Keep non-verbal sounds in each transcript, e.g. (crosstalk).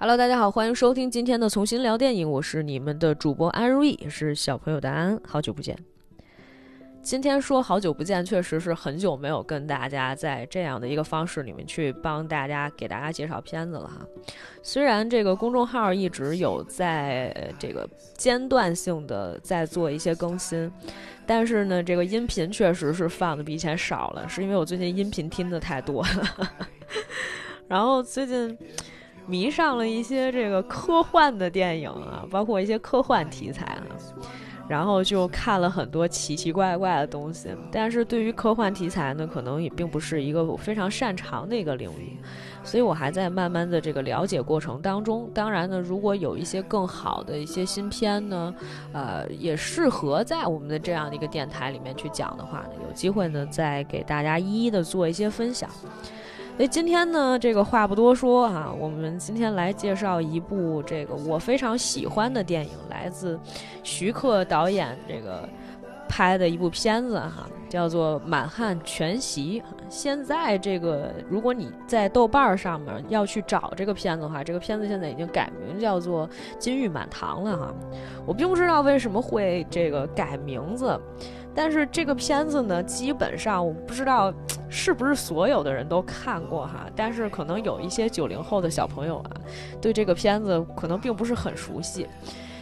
Hello，大家好，欢迎收听今天的重新聊电影，我是你们的主播安如意，也是小朋友的安，好久不见。今天说好久不见，确实是很久没有跟大家在这样的一个方式里面去帮大家给大家介绍片子了哈。虽然这个公众号一直有在这个间断性的在做一些更新，但是呢，这个音频确实是放的比以前少了，是因为我最近音频听的太多了，(laughs) 然后最近。迷上了一些这个科幻的电影啊，包括一些科幻题材啊，然后就看了很多奇奇怪怪的东西。但是对于科幻题材呢，可能也并不是一个我非常擅长的一个领域，所以我还在慢慢的这个了解过程当中。当然呢，如果有一些更好的一些新片呢，呃，也适合在我们的这样的一个电台里面去讲的话呢，有机会呢再给大家一一的做一些分享。所以今天呢，这个话不多说啊，我们今天来介绍一部这个我非常喜欢的电影，来自徐克导演这个拍的一部片子哈，叫做《满汉全席》。现在这个，如果你在豆瓣上面要去找这个片子的话，这个片子现在已经改名叫做《金玉满堂》了哈。我并不知道为什么会这个改名字。但是这个片子呢，基本上我不知道是不是所有的人都看过哈，但是可能有一些九零后的小朋友啊，对这个片子可能并不是很熟悉。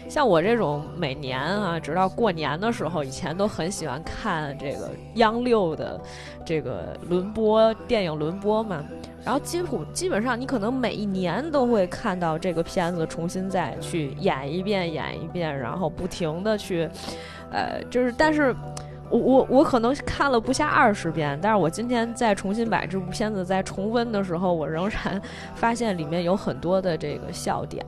像我这种每年啊，直到过年的时候，以前都很喜欢看这个央六的这个轮播电影轮播嘛，然后基乎基本上你可能每一年都会看到这个片子重新再去演一遍演一遍，然后不停的去，呃，就是但是。我我我可能看了不下二十遍，但是我今天再重新把这部片子再重温的时候，我仍然 (laughs) 发现里面有很多的这个笑点。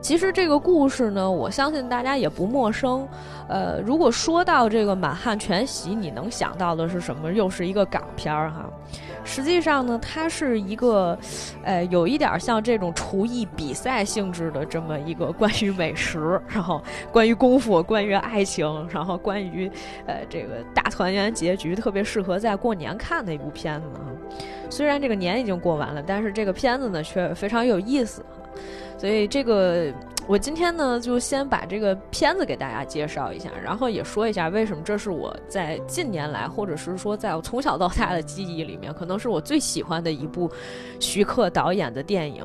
其实这个故事呢，我相信大家也不陌生。呃，如果说到这个《满汉全席》，你能想到的是什么？又是一个港片儿哈。实际上呢，它是一个，呃，有一点像这种厨艺比赛性质的这么一个关于美食，(laughs) 然后关于功夫，关于爱情，然后关于，呃，这个大团圆结局，特别适合在过年看的一部片子啊。虽然这个年已经过完了，但是这个片子呢却非常有意思。所以这个，我今天呢就先把这个片子给大家介绍一下，然后也说一下为什么这是我在近年来，或者是说在我从小到大的记忆里面，可能是我最喜欢的一部徐克导演的电影。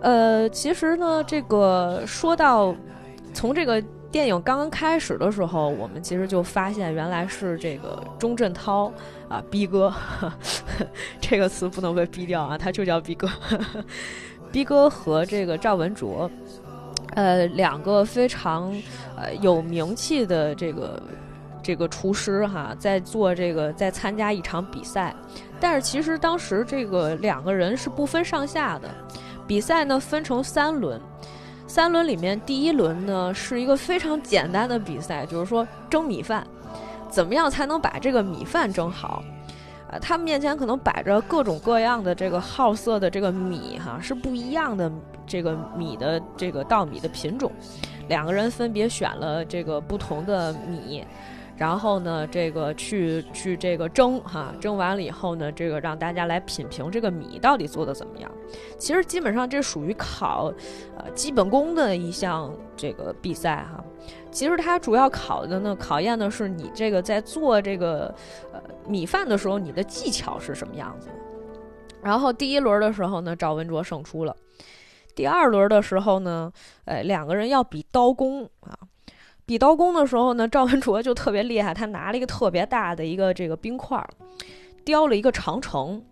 呃，其实呢，这个说到从这个电影刚刚开始的时候，我们其实就发现原来是这个钟镇涛啊，逼哥，(laughs) 这个词不能被逼掉啊，他就叫逼哥。(laughs) 逼哥和这个赵文卓，呃，两个非常呃有名气的这个这个厨师哈，在做这个在参加一场比赛，但是其实当时这个两个人是不分上下的，比赛呢分成三轮，三轮里面第一轮呢是一个非常简单的比赛，就是说蒸米饭，怎么样才能把这个米饭蒸好。啊，他们面前可能摆着各种各样的这个好色的这个米哈，是不一样的这个米的这个稻米的品种，两个人分别选了这个不同的米。然后呢，这个去去这个蒸哈，蒸完了以后呢，这个让大家来品评这个米到底做的怎么样。其实基本上这属于考，呃，基本功的一项这个比赛哈。其实它主要考的呢，考验的是你这个在做这个米饭的时候，你的技巧是什么样子的。然后第一轮的时候呢，赵文卓胜出了。第二轮的时候呢，呃，两个人要比刀工啊。比刀工的时候呢，(laughs) 赵文卓就特别厉害，他拿了一个特别大的一个这个冰块，雕了一个长城。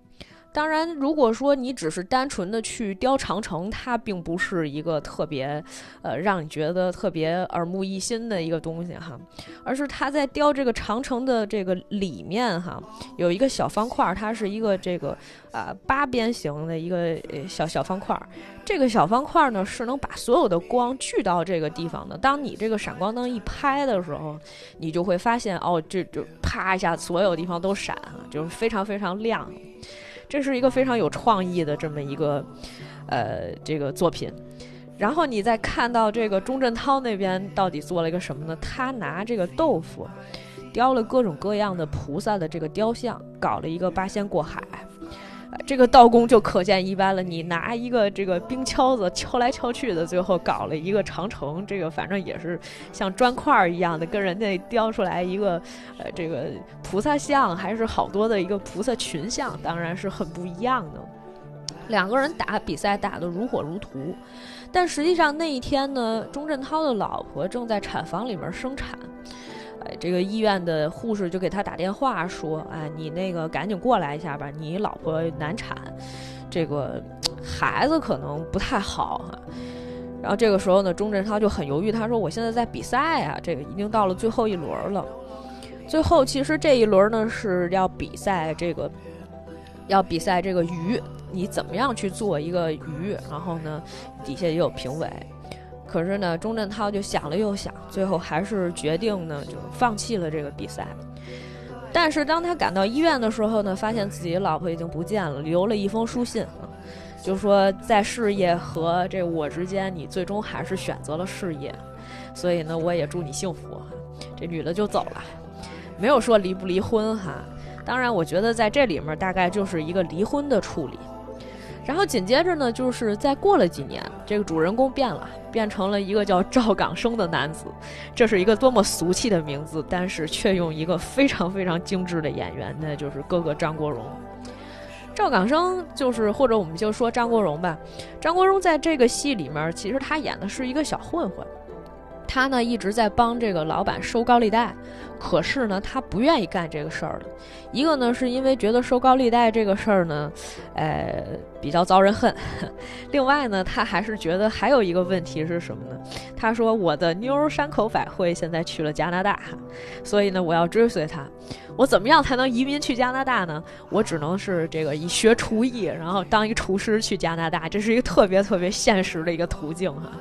当然，如果说你只是单纯的去雕长城，它并不是一个特别，呃，让你觉得特别耳目一新的一个东西哈，而是它在雕这个长城的这个里面哈，有一个小方块，它是一个这个啊八边形的一个小小方块，这个小方块呢是能把所有的光聚到这个地方的。当你这个闪光灯一拍的时候，你就会发现哦，这就啪一下，所有地方都闪啊，就是非常非常亮。这是一个非常有创意的这么一个，呃，这个作品。然后你再看到这个钟镇涛那边到底做了一个什么呢？他拿这个豆腐雕了各种各样的菩萨的这个雕像，搞了一个八仙过海。这个刀工就可见一斑了。你拿一个这个冰锹子敲来敲去的，最后搞了一个长城，这个反正也是像砖块一样的，跟人家雕出来一个呃这个菩萨像，还是好多的一个菩萨群像，当然是很不一样的。两个人打比赛打得如火如荼，但实际上那一天呢，钟镇涛的老婆正在产房里面生产。这个医院的护士就给他打电话说：“哎，你那个赶紧过来一下吧，你老婆难产，这个孩子可能不太好哈。”然后这个时候呢，钟镇涛就很犹豫，他说：“我现在在比赛啊，这个已经到了最后一轮了。最后其实这一轮呢是要比赛这个，要比赛这个鱼，你怎么样去做一个鱼？然后呢，底下也有评委。”可是呢，钟镇涛就想了又想，最后还是决定呢，就放弃了这个比赛。但是当他赶到医院的时候呢，发现自己老婆已经不见了，留了一封书信，就说在事业和这我之间，你最终还是选择了事业，所以呢，我也祝你幸福。这女的就走了，没有说离不离婚哈。当然，我觉得在这里面大概就是一个离婚的处理。然后紧接着呢，就是再过了几年，这个主人公变了，变成了一个叫赵港生的男子。这是一个多么俗气的名字，但是却用一个非常非常精致的演员，那就是哥哥张国荣。赵港生就是，或者我们就说张国荣吧。张国荣在这个戏里面，其实他演的是一个小混混。他呢一直在帮这个老板收高利贷，可是呢他不愿意干这个事儿了。一个呢是因为觉得收高利贷这个事儿呢，呃比较遭人恨。(laughs) 另外呢他还是觉得还有一个问题是什么呢？他说我的妞山口百惠现在去了加拿大，所以呢我要追随他。我怎么样才能移民去加拿大呢？我只能是这个以学厨艺，然后当一个厨师去加拿大，这是一个特别特别现实的一个途径哈。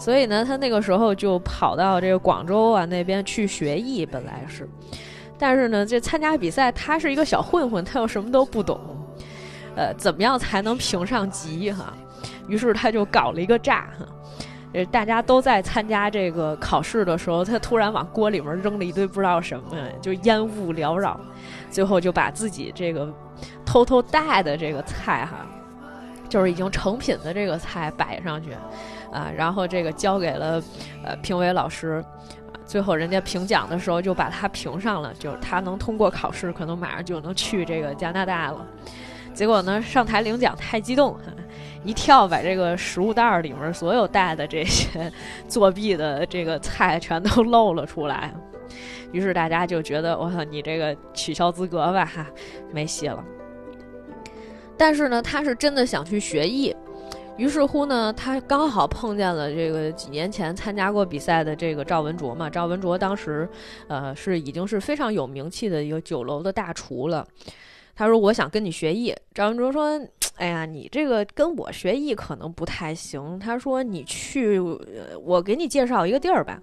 所以呢，他那个时候就跑到这个广州啊那边去学艺，本来是，但是呢，这参加比赛，他是一个小混混，他又什么都不懂，呃，怎么样才能评上级哈？于是他就搞了一个诈，呃，大家都在参加这个考试的时候，他突然往锅里面扔了一堆不知道什么，就烟雾缭绕，最后就把自己这个偷偷带的这个菜哈，就是已经成品的这个菜摆上去。啊，然后这个交给了呃评委老师，最后人家评奖的时候就把他评上了，就是他能通过考试，可能马上就能去这个加拿大了。结果呢，上台领奖太激动，一跳把这个食物袋里面所有带的这些 (laughs) 作弊的这个菜全都露了出来，于是大家就觉得我操，你这个取消资格吧，哈，没戏了。但是呢，他是真的想去学艺。于是乎呢，他刚好碰见了这个几年前参加过比赛的这个赵文卓嘛。赵文卓当时，呃，是已经是非常有名气的一个酒楼的大厨了。他说：“我想跟你学艺。”赵文卓说：“哎呀，你这个跟我学艺可能不太行。”他说：“你去，我给你介绍一个地儿吧。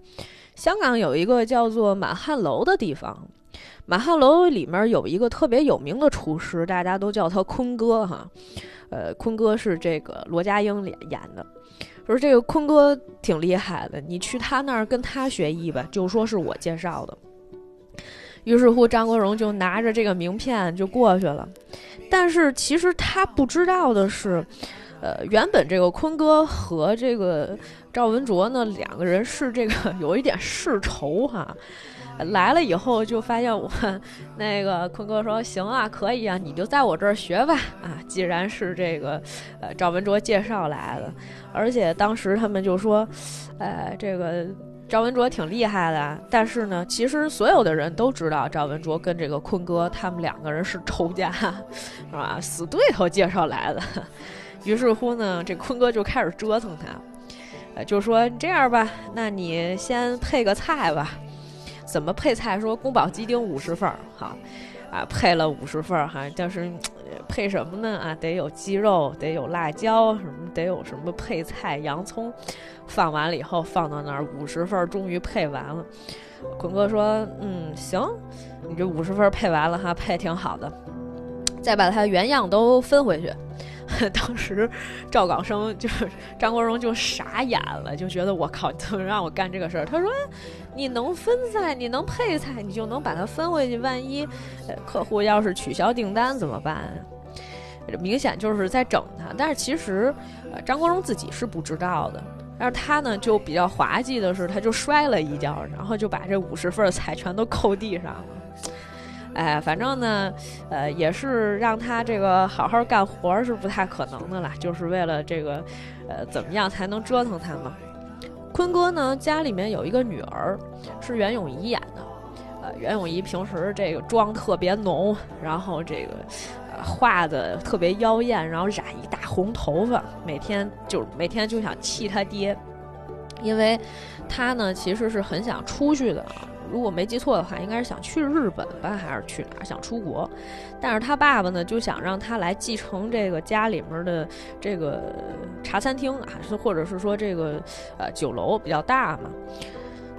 香港有一个叫做满汉楼的地方，满汉楼里面有一个特别有名的厨师，大家都叫他坤哥哈。”呃，坤哥是这个罗家英演演的，说这个坤哥挺厉害的，你去他那儿跟他学艺吧，就说是我介绍的。于是乎，张国荣就拿着这个名片就过去了。但是其实他不知道的是，呃，原本这个坤哥和这个赵文卓呢两个人是这个 (laughs) 有一点世仇哈。来了以后就发现我，(laughs) 那个坤哥说行啊，可以啊，你就在我这儿学吧啊。既然是这个，呃，赵文卓介绍来的，而且当时他们就说，呃，这个赵文卓挺厉害的。但是呢，其实所有的人都知道赵文卓跟这个坤哥他们两个人是仇家，(laughs) 是吧？死对头介绍来的。于是乎呢，这坤哥就开始折腾他，呃，就说这样吧，那你先配个菜吧。怎么配菜？说宫保鸡丁五十份儿，好，啊，配了五十份儿哈，就是配什么呢？啊，得有鸡肉，得有辣椒，什么得有什么配菜，洋葱，放完了以后放到那儿，五十份儿终于配完了。坤哥说：“嗯，行，你这五十份儿配完了哈，配挺好的，再把它原样都分回去。(laughs) ”当时赵港生就是张国荣就傻眼了，就觉得我靠，怎么让我干这个事儿？他说：“你能分菜，你能配菜，你就能把它分回去。万一客户要是取消订单怎么办？”明显就是在整他。但是其实，呃，张国荣自己是不知道的。但是他呢，就比较滑稽的是，他就摔了一跤，然后就把这五十份菜全都扣地上了。哎，反正呢，呃，也是让他这个好好干活是不太可能的啦，就是为了这个，呃，怎么样才能折腾他嘛？坤哥呢，家里面有一个女儿，是袁咏仪演的。呃，袁咏仪平时这个妆特别浓，然后这个呃画的特别妖艳，然后染一大红头发，每天就每天就想气他爹，因为他呢其实是很想出去的。如果没记错的话，应该是想去日本吧，还是去哪儿？想出国，但是他爸爸呢，就想让他来继承这个家里面的这个茶餐厅啊，是或者是说这个呃酒楼比较大嘛，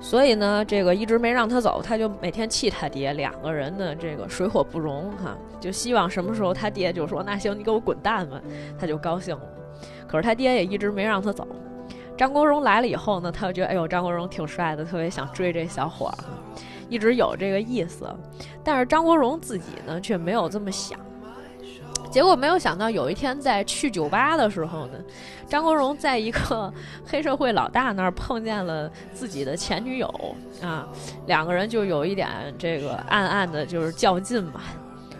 所以呢，这个一直没让他走，他就每天气他爹，两个人呢这个水火不容哈，就希望什么时候他爹就说那行你给我滚蛋吧，他就高兴了。可是他爹也一直没让他走。张国荣来了以后呢，他就觉得哎呦，张国荣挺帅的，特别想追这小伙儿，一直有这个意思。但是张国荣自己呢，却没有这么想。结果没有想到，有一天在去酒吧的时候呢，张国荣在一个黑社会老大那儿碰见了自己的前女友啊，两个人就有一点这个暗暗的，就是较劲嘛。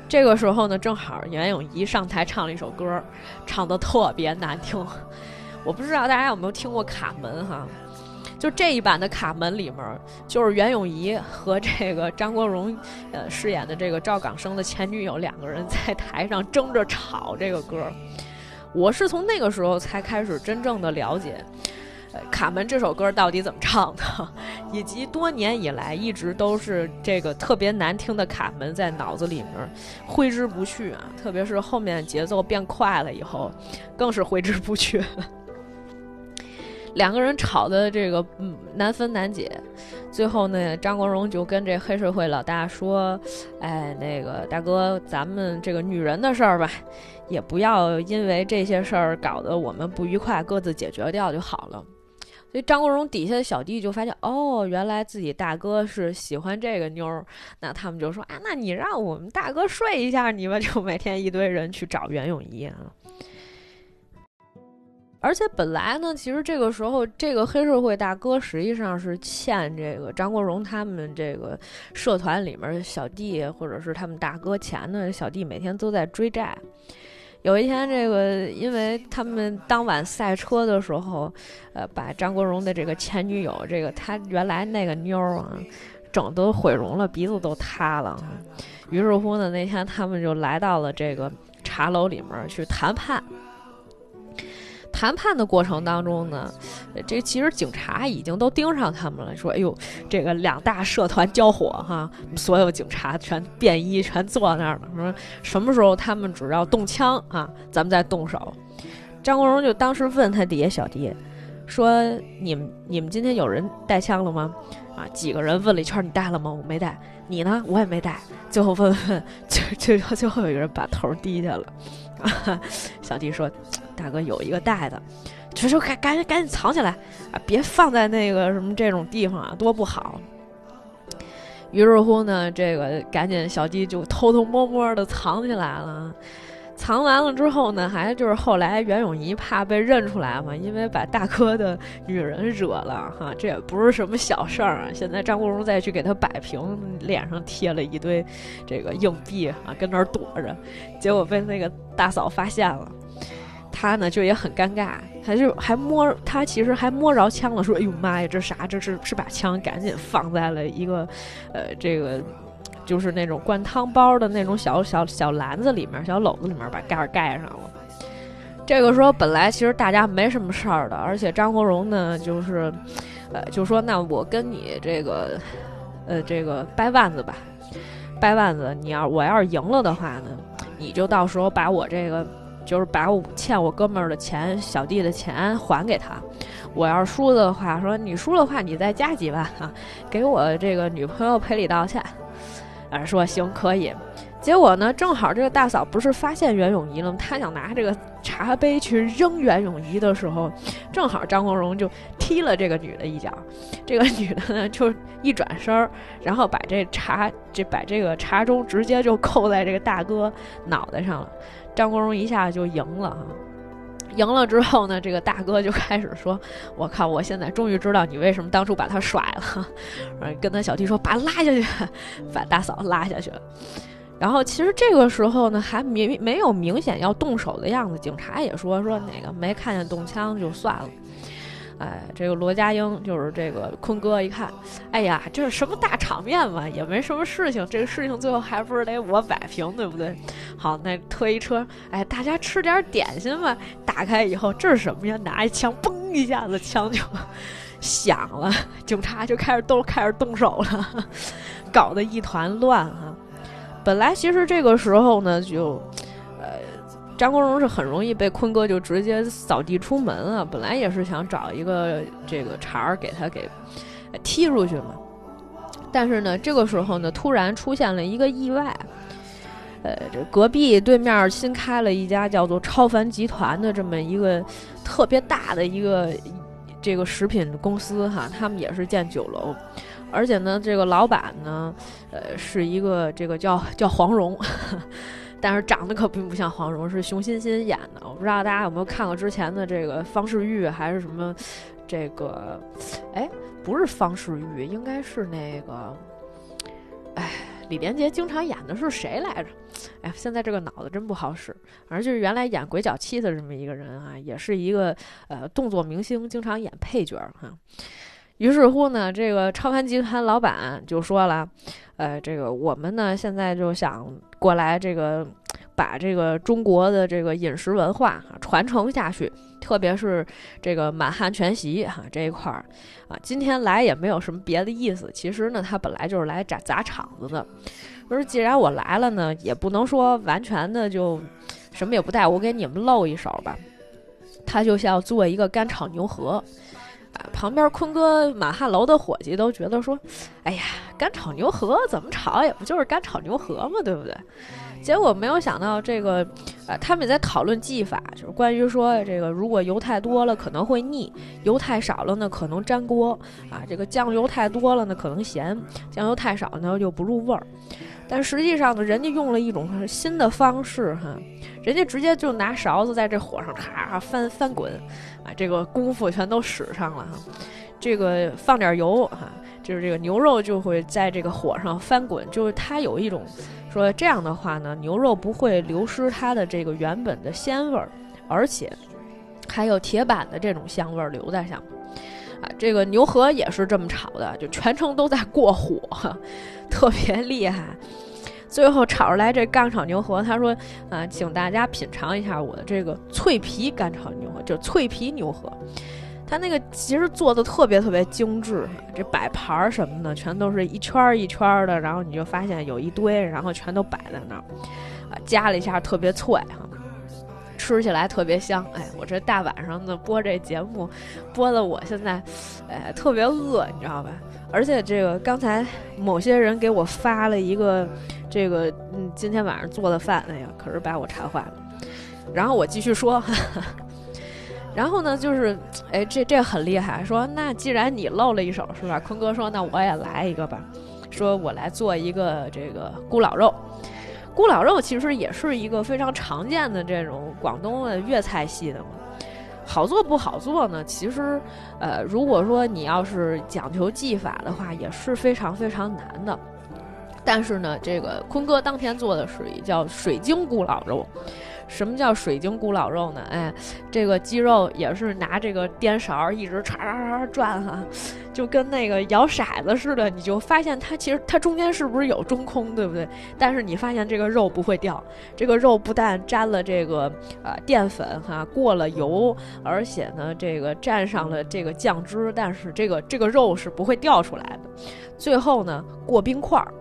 这个时候呢，正好袁咏仪上台唱了一首歌，唱的特别难听。我不知道大家有没有听过《卡门》哈，就这一版的《卡门》里面，就是袁咏仪和这个张国荣呃饰演的这个赵港生的前女友两个人在台上争着吵这个歌。我是从那个时候才开始真正的了解，呃，《卡门》这首歌到底怎么唱的，(laughs) 以及多年以来一直都是这个特别难听的《卡门》在脑子里面挥之不去啊，特别是后面节奏变快了以后，更是挥之不去。两个人吵的这个嗯难分难解，最后呢，张国荣就跟这黑社会老大说：“哎，那个大哥，咱们这个女人的事儿吧，也不要因为这些事儿搞得我们不愉快，各自解决掉就好了。”所以张国荣底下的小弟就发现，哦，原来自己大哥是喜欢这个妞儿，那他们就说：“啊，那你让我们大哥睡一下你们就每天一堆人去找袁咏仪啊。而且本来呢，其实这个时候，这个黑社会大哥实际上是欠这个张国荣他们这个社团里面小弟或者是他们大哥钱的。小弟每天都在追债。有一天，这个因为他们当晚赛车的时候，呃，把张国荣的这个前女友，这个他原来那个妞儿啊，整得毁容了，鼻子都塌了。于是乎呢，那天他们就来到了这个茶楼里面去谈判。谈判的过程当中呢，这其实警察已经都盯上他们了，说：“哎呦，这个两大社团交火哈，所有警察全便衣，全坐那儿了。说什么时候他们只要动枪啊，咱们再动手。”张国荣就当时问他底下小弟，说：“你们你们今天有人带枪了吗？”啊，几个人问了一圈，你带了吗？我没带。你呢？我也没带。最后问问，就就最后有一个人把头低下了。啊 (laughs) 小弟说。大哥有一个带的，就说赶赶紧赶紧藏起来啊，别放在那个什么这种地方啊，多不好。于是乎呢，这个赶紧小弟就偷偷摸摸的藏起来了。藏完了之后呢，还就是后来袁咏仪怕被认出来嘛，因为把大哥的女人惹了哈，这也不是什么小事儿啊。现在张国荣再去给他摆平，脸上贴了一堆这个硬币啊，跟那儿躲着，结果被那个大嫂发现了。他呢就也很尴尬，他就还摸他其实还摸着枪了，说：“哎呦妈呀，这啥？这是是把枪赶紧放在了一个，呃，这个就是那种灌汤包的那种小小小篮子里面，小篓子里面把盖儿盖上了。这个时候本来其实大家没什么事儿的，而且张国荣呢就是，呃，就说那我跟你这个，呃，这个掰腕子吧，掰腕子，你要我要是赢了的话呢，你就到时候把我这个。就是把我欠我哥们儿的钱、小弟的钱还给他。我要是输的话，说你输的话，你再加几万啊，给我这个女朋友赔礼道歉。啊，说行可以。结果呢，正好这个大嫂不是发现袁咏仪了吗？她想拿这个茶杯去扔袁咏仪的时候，正好张国荣就踢了这个女的一脚。这个女的呢，就一转身儿，然后把这茶这把这个茶盅直接就扣在这个大哥脑袋上了。张国荣一下就赢了哈。赢了之后呢，这个大哥就开始说：“我靠，我现在终于知道你为什么当初把他甩了。(laughs) ”跟他小弟说：“把他拉下去，把大嫂拉下去。”然后其实这个时候呢，还明没有明显要动手的样子，警察也说说那个没看见动枪就算了。哎，这个罗家英就是这个坤哥一看，哎呀，这是什么大场面嘛，也没什么事情，这个事情最后还不是得我摆平，对不对？好，那推一车，哎，大家吃点点心吧。打开以后，这是什么呀？拿一枪，嘣一下子枪就 (laughs) 响了，警察就开始都开始动手了，搞得一团乱啊。本来其实这个时候呢，就。张国荣是很容易被坤哥就直接扫地出门啊！本来也是想找一个这个茬儿给他给踢出去嘛，但是呢，这个时候呢，突然出现了一个意外，呃，这隔壁对面新开了一家叫做超凡集团的这么一个特别大的一个这个食品公司哈，他们也是建酒楼，而且呢，这个老板呢，呃，是一个这个叫叫黄蓉。(laughs) 但是长得可并不像黄蓉，是熊欣欣演的。我不知道大家有没有看过之前的这个方世玉还是什么，这个，哎，不是方世玉，应该是那个，哎，李连杰经常演的是谁来着？哎，现在这个脑子真不好使。反正就是原来演《鬼脚七》的这么一个人啊，也是一个呃动作明星，经常演配角哈。于是乎呢，这个超凡集团老板就说了，呃，这个我们呢现在就想过来，这个把这个中国的这个饮食文化传承下去，特别是这个满汉全席哈这一块儿啊，今天来也没有什么别的意思，其实呢，他本来就是来砸砸场子的。说既然我来了呢，也不能说完全的就什么也不带，我给你们露一手吧。他就要做一个干炒牛河。旁边坤哥满汉楼的伙计都觉得说：“哎呀，干炒牛河怎么炒也不就是干炒牛河嘛，对不对？”结果没有想到这个，呃，他们也在讨论技法，就是关于说这个如果油太多了可能会腻，油太少了呢可能粘锅啊。这个酱油太多了呢可能咸，酱油太少呢就不入味儿。但实际上呢，人家用了一种新的方式哈，人家直接就拿勺子在这火上咔翻翻滚，啊，这个功夫全都使上了哈。这个放点油哈，就是这个牛肉就会在这个火上翻滚，就是它有一种说这样的话呢，牛肉不会流失它的这个原本的鲜味儿，而且还有铁板的这种香味儿留在上面。啊，这个牛河也是这么炒的，就全程都在过火，(laughs) 特别厉害。最后炒出来这干炒牛河，他说：“啊，请大家品尝一下我的这个脆皮干炒牛河，就脆皮牛河。他那个其实做的特别特别精致，这摆盘儿什么的全都是一圈儿一圈儿的，然后你就发现有一堆，然后全都摆在那儿，啊，夹了一下特别脆哈。”吃起来特别香，哎，我这大晚上的播这节目，播的我现在，哎，特别饿，你知道吧？而且这个刚才某些人给我发了一个这个，嗯，今天晚上做的饭，哎呀，可是把我馋坏了。然后我继续说，(laughs) 然后呢，就是，哎，这这很厉害，说那既然你露了一手是吧？坤哥说那我也来一个吧，说我来做一个这个咕老肉。咕老肉其实也是一个非常常见的这种广东的粤菜系的嘛，好做不好做呢？其实，呃，如果说你要是讲求技法的话，也是非常非常难的。但是呢，这个坤哥当天做的是叫水晶咕老肉。什么叫水晶咕老肉呢？哎，这个鸡肉也是拿这个颠勺一直唰唰唰转哈，就跟那个摇骰子似的。你就发现它其实它中间是不是有中空，对不对？但是你发现这个肉不会掉，这个肉不但沾了这个啊淀粉哈，过了油，而且呢这个蘸上了这个酱汁，但是这个这个肉是不会掉出来的。最后呢过冰块儿。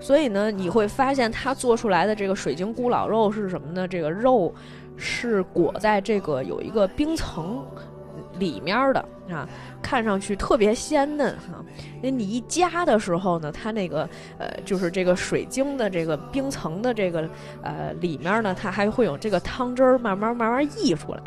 所以呢，你会发现它做出来的这个水晶咕老肉是什么呢？这个肉是裹在这个有一个冰层里面的啊，看上去特别鲜嫩哈。那你一夹的时候呢，它那个呃，就是这个水晶的这个冰层的这个呃里面呢，它还会有这个汤汁儿慢慢慢慢溢出来。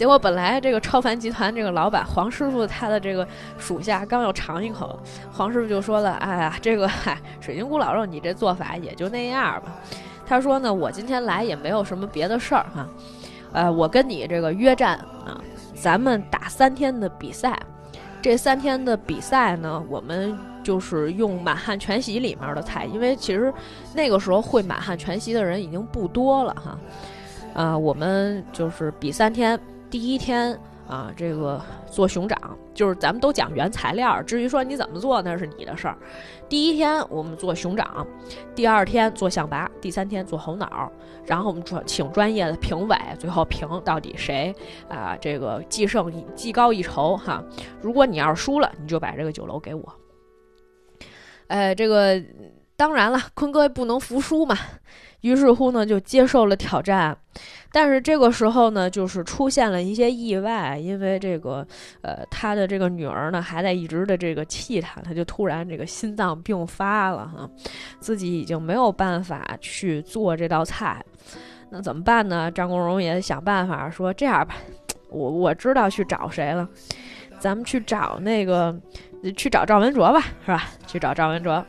结果本来这个超凡集团这个老板黄师傅他的这个属下刚要尝一口，黄师傅就说了：“哎呀，这个嗨，水晶咕老肉你这做法也就那样吧。”他说呢，我今天来也没有什么别的事儿哈，呃，我跟你这个约战啊，咱们打三天的比赛。这三天的比赛呢，我们就是用满汉全席里面的菜，因为其实那个时候会满汉全席的人已经不多了哈。啊，我们就是比三天，第一天啊，这个做熊掌，就是咱们都讲原材料，至于说你怎么做那是你的事儿。第一天我们做熊掌，第二天做象拔，第三天做猴脑，然后我们专请专业的评委，最后评到底谁啊这个既胜技高一筹哈。如果你要是输了，你就把这个酒楼给我。哎，这个当然了，坤哥不能服输嘛。于是乎呢，就接受了挑战，但是这个时候呢，就是出现了一些意外，因为这个，呃，他的这个女儿呢，还在一直的这个气他，他就突然这个心脏病发了哈，自己已经没有办法去做这道菜，那怎么办呢？张国荣也想办法说，这样吧，我我知道去找谁了，咱们去找那个，去找赵文卓吧，是吧？去找赵文卓。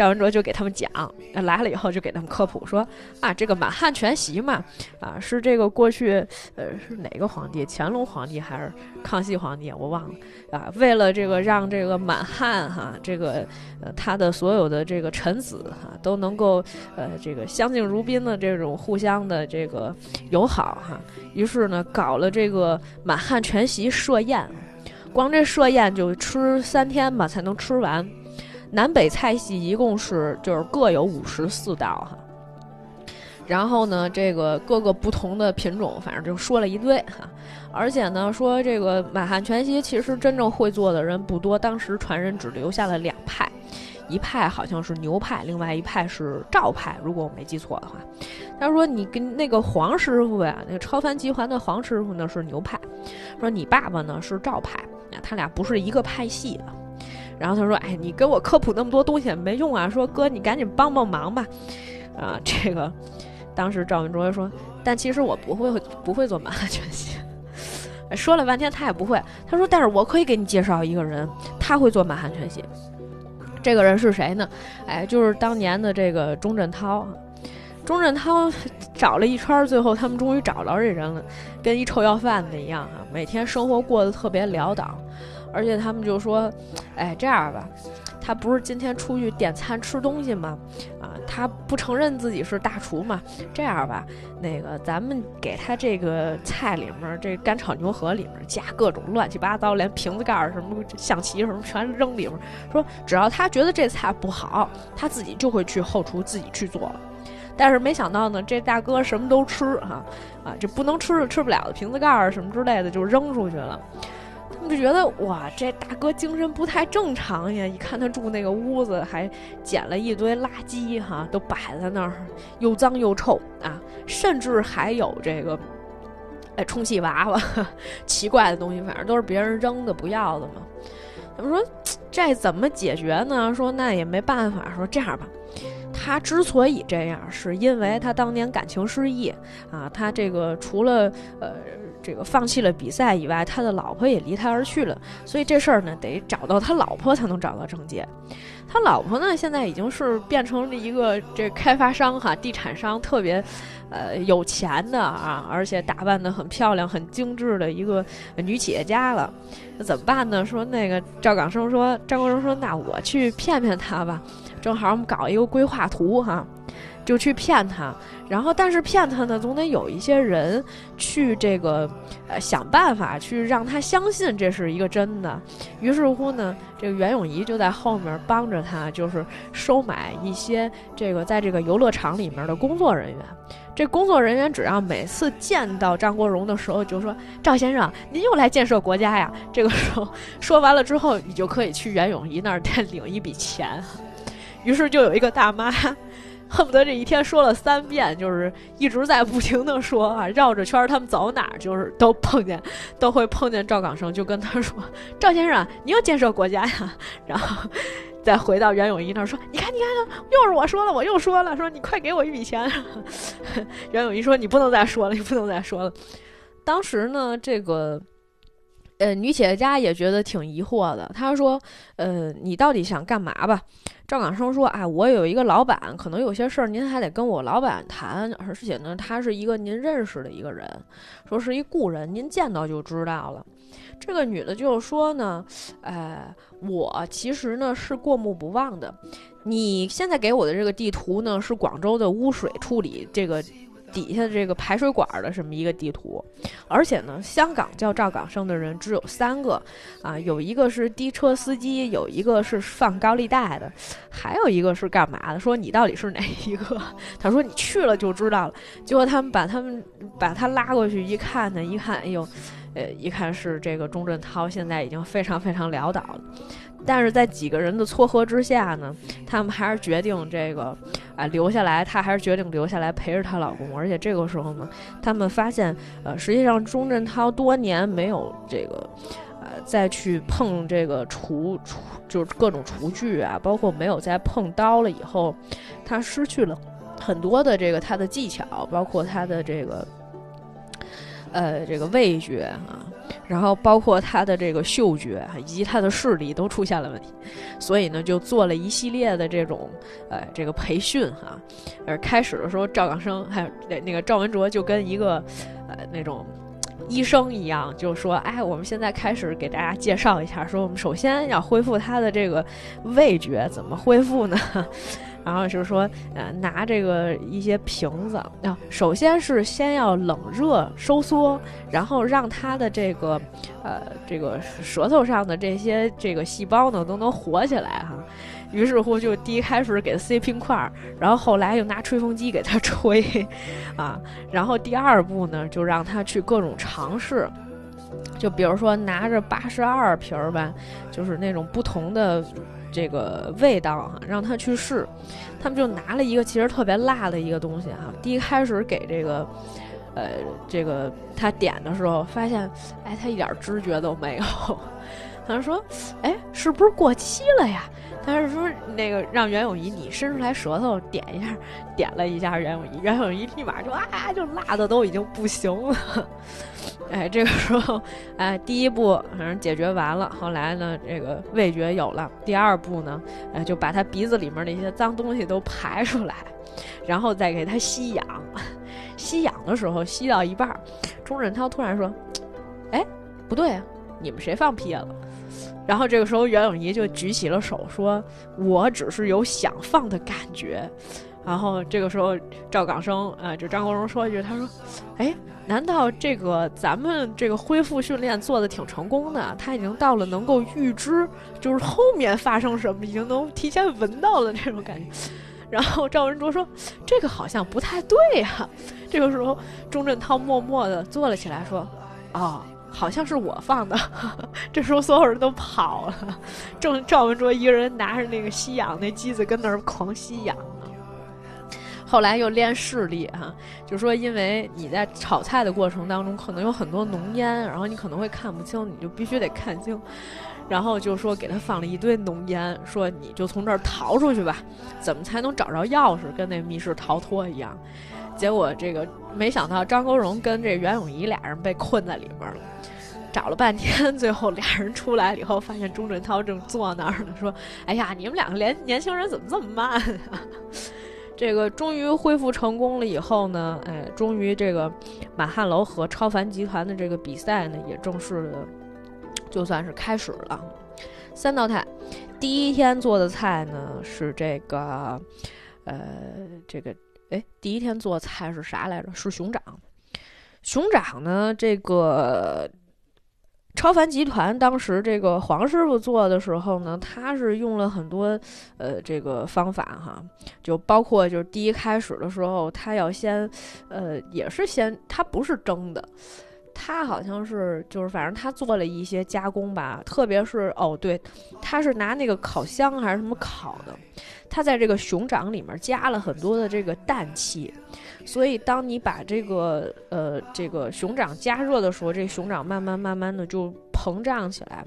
赵文卓就给他们讲，来了以后就给他们科普说啊，这个满汉全席嘛，啊是这个过去呃是哪个皇帝？乾隆皇帝还是康熙皇帝？我忘了啊。为了这个让这个满汉哈，这个呃他的所有的这个臣子哈都能够呃这个相敬如宾的这种互相的这个友好哈，于是呢搞了这个满汉全席设宴，光这设宴就吃三天吧才能吃完。南北菜系一共是就是各有五十四道哈，然后呢，这个各个不同的品种，反正就说了一堆哈，而且呢，说这个满汉全席其实真正会做的人不多，当时传人只留下了两派，一派好像是牛派，另外一派是赵派，如果我没记错的话。他说你跟那个黄师傅呀，那个超凡集团的黄师傅呢是牛派，说你爸爸呢是赵派，他俩不是一个派系的。然后他说：“哎，你给我科普那么多东西也没用啊！说哥，你赶紧帮帮忙吧。”啊，这个，当时赵文卓说：“但其实我不会不会做满汉全席。”说了半天他也不会。他说：“但是我可以给你介绍一个人，他会做满汉全席。这个人是谁呢？哎，就是当年的这个钟镇涛。钟镇涛找了一圈，最后他们终于找着这人了，跟一臭要饭的一样啊，每天生活过得特别潦倒。”而且他们就说：“哎，这样吧，他不是今天出去点餐吃东西吗？啊，他不承认自己是大厨嘛？这样吧，那个咱们给他这个菜里面，这干炒牛河里面加各种乱七八糟，连瓶子盖儿什么象棋什么全扔里面。说只要他觉得这菜不好，他自己就会去后厨自己去做了。但是没想到呢，这大哥什么都吃哈，啊，这不能吃的吃不了的瓶子盖儿什么之类的就扔出去了。”就觉得哇，这大哥精神不太正常呀！一看他住那个屋子，还捡了一堆垃圾哈，都摆在那儿，又脏又臭啊！甚至还有这个，哎，充气娃娃，(laughs) 奇怪的东西，反正都是别人扔的不要的嘛。他们说这怎么解决呢？说那也没办法。说这样吧，他之所以这样，是因为他当年感情失意啊，他这个除了呃。这个放弃了比赛以外，他的老婆也离他而去了，所以这事儿呢，得找到他老婆才能找到症结。他老婆呢，现在已经是变成了一个这开发商哈，地产商，特别呃有钱的啊，而且打扮的很漂亮、很精致的一个女企业家了。那怎么办呢？说那个赵港生说，张国荣说，那我去骗骗他吧，正好我们搞一个规划图哈。就去骗他，然后但是骗他呢，总得有一些人去这个呃想办法去让他相信这是一个真的。于是乎呢，这个袁咏仪就在后面帮着他，就是收买一些这个在这个游乐场里面的工作人员。这工作人员只要每次见到张国荣的时候，就说：“赵先生，您又来建设国家呀？”这个时候说完了之后，你就可以去袁咏仪那儿 (laughs) 再领一笔钱。于是就有一个大妈。恨不得这一天说了三遍，就是一直在不停的说啊，绕着圈儿，他们走哪儿就是都碰见，都会碰见赵港生，就跟他说：“赵先生，你又建设国家呀。”然后再回到袁咏仪那儿说：“你看，你看，又是我说了，我又说了，说你快给我一笔钱。(laughs) ”袁咏仪说：“你不能再说了，你不能再说了。”当时呢，这个呃，女企业家也觉得挺疑惑的。她说：“呃，你到底想干嘛吧？”赵岗生说：“哎，我有一个老板，可能有些事儿您还得跟我老板谈，而且呢，他是一个您认识的一个人，说是一故人，您见到就知道了。”这个女的就说呢：“呃，我其实呢是过目不忘的。你现在给我的这个地图呢，是广州的污水处理这个。”底下这个排水管的这么一个地图，而且呢，香港叫赵港生的人只有三个，啊，有一个是的车司机，有一个是放高利贷的，还有一个是干嘛的？说你到底是哪一个？(laughs) 他说你去了就知道了。结果他们把他们把他拉过去一看呢，一看，哎呦，呃，一看是这个钟镇涛，现在已经非常非常潦倒了。但是在几个人的撮合之下呢，他们还是决定这个，啊，留下来。她还是决定留下来陪着她老公。而且这个时候呢，他们发现，呃，实际上钟镇涛多年没有这个，呃，再去碰这个厨厨，就是各种厨具啊，包括没有再碰刀了以后，他失去了很多的这个他的技巧，包括他的这个。呃，这个味觉啊，然后包括他的这个嗅觉 (laughs) 以及他的视力都出现了问题，所以呢，就做了一系列的这种呃这个培训哈。而开始的时候，赵港生还有那那个赵文卓就跟一个呃那种医生一样，就说：“哎，我们现在开始给大家介绍一下，说我们首先要恢复他的这个味觉，怎么恢复呢？”然后就是说，呃，拿这个一些瓶子，啊，首先是先要冷热收缩，然后让它的这个，呃，这个舌头上的这些这个细胞呢都能活起来哈。于是乎，就第一开始给它塞冰块儿，然后后来又拿吹风机给它 (laughs) 吹，啊，然后第二步呢，就让它去各种尝试，就比如说拿着八十二瓶儿吧，就是那种不同的。这个味道哈，让他去试，他们就拿了一个其实特别辣的一个东西哈。第一开始给这个，呃，这个他点的时候，发现，哎，他一点知觉都没有。(laughs) 他说，哎，是不是过期了呀？他是说那个让袁咏仪你伸出来舌头点一下，点了一下袁咏仪，袁咏仪立马就啊，就辣的都已经不行了。哎，这个时候，哎，第一步反正解决完了。后来呢，这个味觉有了。第二步呢，哎，就把他鼻子里面那些脏东西都排出来，然后再给他吸氧。吸氧的时候，吸到一半，钟镇涛突然说：“哎，不对啊，你们谁放屁了？”然后这个时候，袁咏仪就举起了手，说：“我只是有想放的感觉。”然后这个时候，赵港生啊，就张国荣说一句：“他说，哎。”难道这个咱们这个恢复训练做的挺成功的？他已经到了能够预知，就是后面发生什么，已经能提前闻到了这种感觉。(laughs) 然后赵文卓说：“这个好像不太对呀。”这个时候，钟镇涛默默地坐了起来，说：“哦，好像是我放的。(laughs) ”这时候所有人都跑了，正赵文卓一个人拿着那个吸氧那机子跟那儿狂吸氧。后来又练视力哈，就说因为你在炒菜的过程当中可能有很多浓烟，然后你可能会看不清，你就必须得看清。然后就说给他放了一堆浓烟，说你就从这儿逃出去吧，怎么才能找着钥匙，跟那密室逃脱一样。结果这个没想到张国荣跟这袁咏仪俩人被困在里面了，找了半天，最后俩人出来了以后，发现钟镇涛正坐那儿呢，说：“哎呀，你们两个年年轻人怎么这么慢啊？”这个终于恢复成功了以后呢，哎，终于这个满汉楼和超凡集团的这个比赛呢，也正式的就算是开始了。三道菜，第一天做的菜呢是这个，呃，这个，哎，第一天做菜是啥来着？是熊掌。熊掌呢，这个。超凡集团当时这个黄师傅做的时候呢，他是用了很多，呃，这个方法哈，就包括就是第一开始的时候，他要先，呃，也是先，他不是蒸的，他好像是就是反正他做了一些加工吧，特别是哦对，他是拿那个烤箱还是什么烤的，他在这个熊掌里面加了很多的这个氮气。所以，当你把这个呃这个熊掌加热的时候，这熊掌慢慢慢慢的就膨胀起来，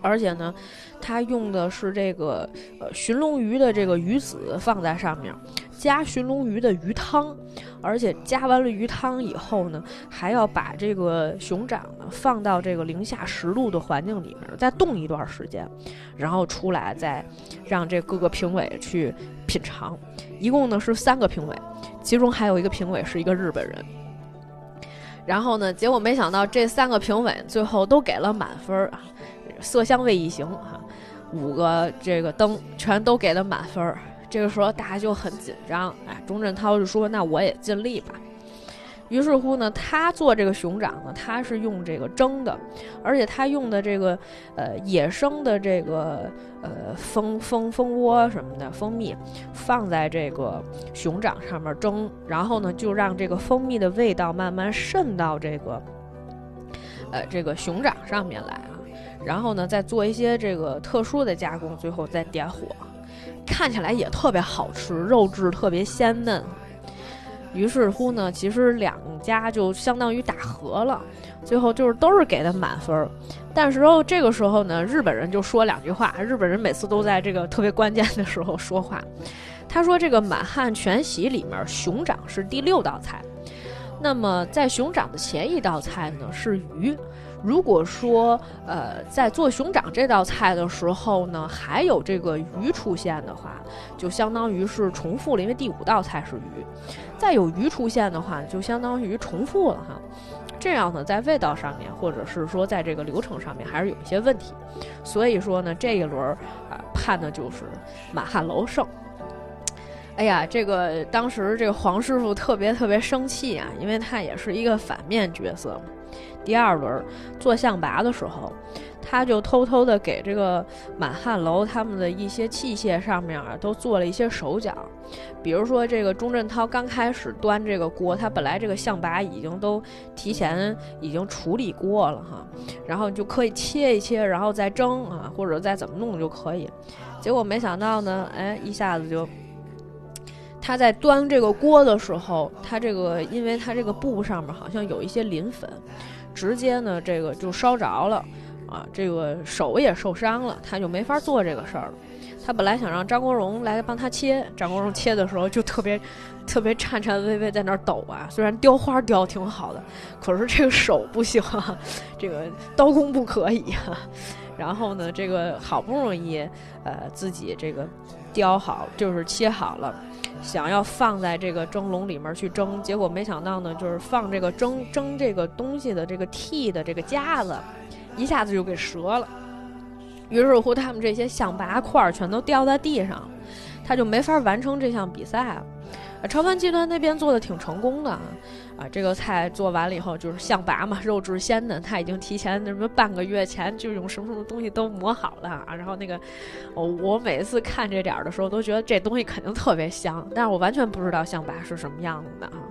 而且呢，它用的是这个呃寻龙鱼的这个鱼籽放在上面，加寻龙鱼的鱼汤，而且加完了鱼汤以后呢，还要把这个熊掌呢放到这个零下十度的环境里面再冻一段时间，然后出来再让这各个评委去品尝。一共呢是三个评委，其中还有一个评委是一个日本人。然后呢，结果没想到这三个评委最后都给了满分啊。色香味一行哈，五个这个灯全都给了满分儿。这个时候大家就很紧张，哎，钟镇涛就说：“那我也尽力吧。”于是乎呢，他做这个熊掌呢，他是用这个蒸的，而且他用的这个呃野生的这个呃蜂蜂蜂窝什么的蜂蜜放在这个熊掌上面蒸，然后呢就让这个蜂蜜的味道慢慢渗到这个呃这个熊掌上面来啊。然后呢，再做一些这个特殊的加工，最后再点火，看起来也特别好吃，肉质特别鲜嫩。于是乎呢，其实两家就相当于打和了，最后就是都是给的满分。但是哦，这个时候呢，日本人就说两句话，日本人每次都在这个特别关键的时候说话。他说：“这个满汉全席里面，熊掌是第六道菜。那么在熊掌的前一道菜呢是鱼。”如果说，呃，在做熊掌这道菜的时候呢，还有这个鱼出现的话，就相当于是重复了，因为第五道菜是鱼，再有鱼出现的话，就相当于重复了哈。这样呢，在味道上面，或者是说在这个流程上面，还是有一些问题。所以说呢，这一轮啊，判的就是满汉楼胜。哎呀，这个当时这个黄师傅特别特别生气啊，因为他也是一个反面角色。第二轮做象拔的时候，他就偷偷的给这个满汉楼他们的一些器械上面啊都做了一些手脚，比如说这个钟镇涛刚开始端这个锅，他本来这个象拔已经都提前已经处理过了哈，然后就可以切一切，然后再蒸啊，或者再怎么弄就可以。结果没想到呢，哎，一下子就他在端这个锅的时候，他这个因为他这个布上面好像有一些磷粉。直接呢，这个就烧着了，啊，这个手也受伤了，他就没法做这个事儿了。他本来想让张国荣来帮他切，张国荣切的时候就特别特别颤颤巍巍在那儿抖啊。虽然雕花雕挺好的，可是这个手不行，啊 (laughs) 这个刀工不可以。然后呢，这个好不容易呃自己这个雕好，就是切好了。想要放在这个蒸笼里面去蒸，结果没想到呢，就是放这个蒸蒸这个东西的这个屉的这个夹子，一下子就给折了。于是乎，他们这些象拔块全都掉在地上，他就没法完成这项比赛了。超凡集团那边做的挺成功的啊。啊，这个菜做完了以后就是象拔嘛，肉质鲜嫩。他已经提前什么半个月前就用什么什么东西都磨好了啊。然后那个，我我每次看这点儿的时候都觉得这东西肯定特别香，但是我完全不知道象拔是什么样子的啊。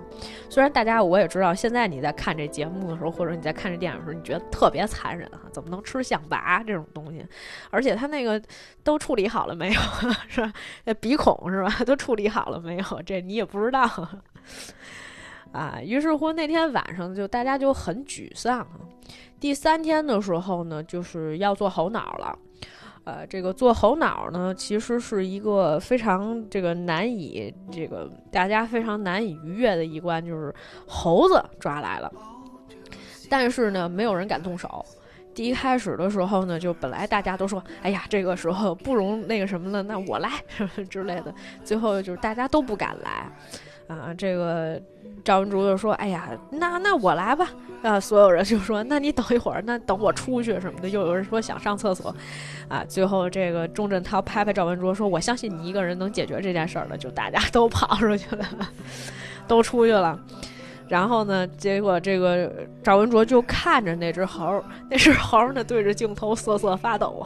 虽然大家我也知道，现在你在看这节目的时候，或者你在看这电影的时候，你觉得特别残忍哈，怎么能吃象拔这种东西？而且他那个都处理好了没有？(laughs) 是吧？那鼻孔是吧？都处理好了没有？这你也不知道。啊，于是乎那天晚上就大家就很沮丧。第三天的时候呢，就是要做猴脑了。呃，这个做猴脑呢，其实是一个非常这个难以这个大家非常难以逾越的一关，就是猴子抓来了，但是呢，没有人敢动手。第一开始的时候呢，就本来大家都说，哎呀，这个时候不容那个什么了，那我来 (laughs) 之类的。最后就是大家都不敢来。啊，这个赵文竹就说：“哎呀，那那我来吧。”啊，所有人就说：“那你等一会儿，那等我出去什么的。”又有人说想上厕所，啊，最后这个钟镇涛拍拍赵文竹说：“我相信你一个人能解决这件事儿的。”就大家都跑出去了，(laughs) 都出去了。然后呢，结果这个赵文卓就看着那只猴，那只猴呢对着镜头瑟瑟发抖，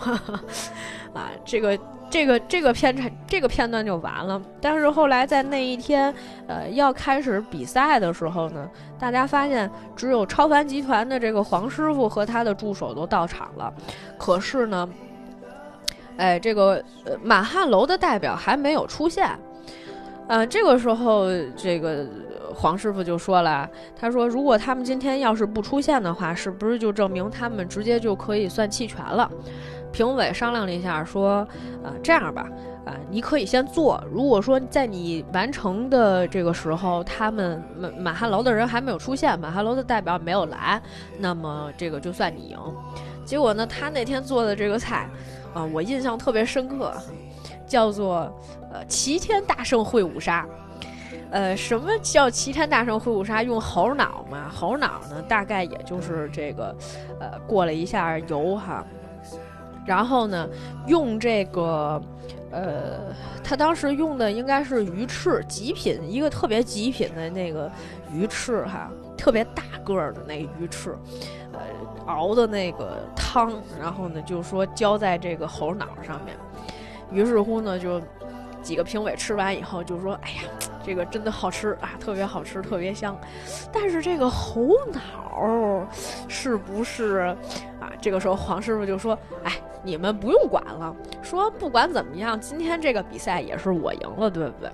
(laughs) 啊，这个。这个这个片场这个片段就完了，但是后来在那一天，呃，要开始比赛的时候呢，大家发现只有超凡集团的这个黄师傅和他的助手都到场了，可是呢，哎，这个满汉楼的代表还没有出现，呃，这个时候这个黄师傅就说了，他说如果他们今天要是不出现的话，是不是就证明他们直接就可以算弃权了？评委商量了一下，说，啊，这样吧，啊，你可以先做。如果说在你完成的这个时候，他们满满汉楼的人还没有出现，满汉楼的代表没有来，那么这个就算你赢。结果呢，他那天做的这个菜，啊，我印象特别深刻，叫做呃齐天大圣会五杀。呃，什么叫齐天大圣会五杀？用猴脑嘛？猴脑呢，大概也就是这个，呃，过了一下油哈。然后呢，用这个，呃，他当时用的应该是鱼翅，极品一个特别极品的那个鱼翅哈，特别大个儿的那鱼翅，呃，熬的那个汤，然后呢，就说浇在这个猴脑上面。于是乎呢，就几个评委吃完以后就说：“哎呀，这个真的好吃啊，特别好吃，特别香。”但是这个猴脑是不是啊？这个时候黄师傅就说：“哎。”你们不用管了。说不管怎么样，今天这个比赛也是我赢了，对不对？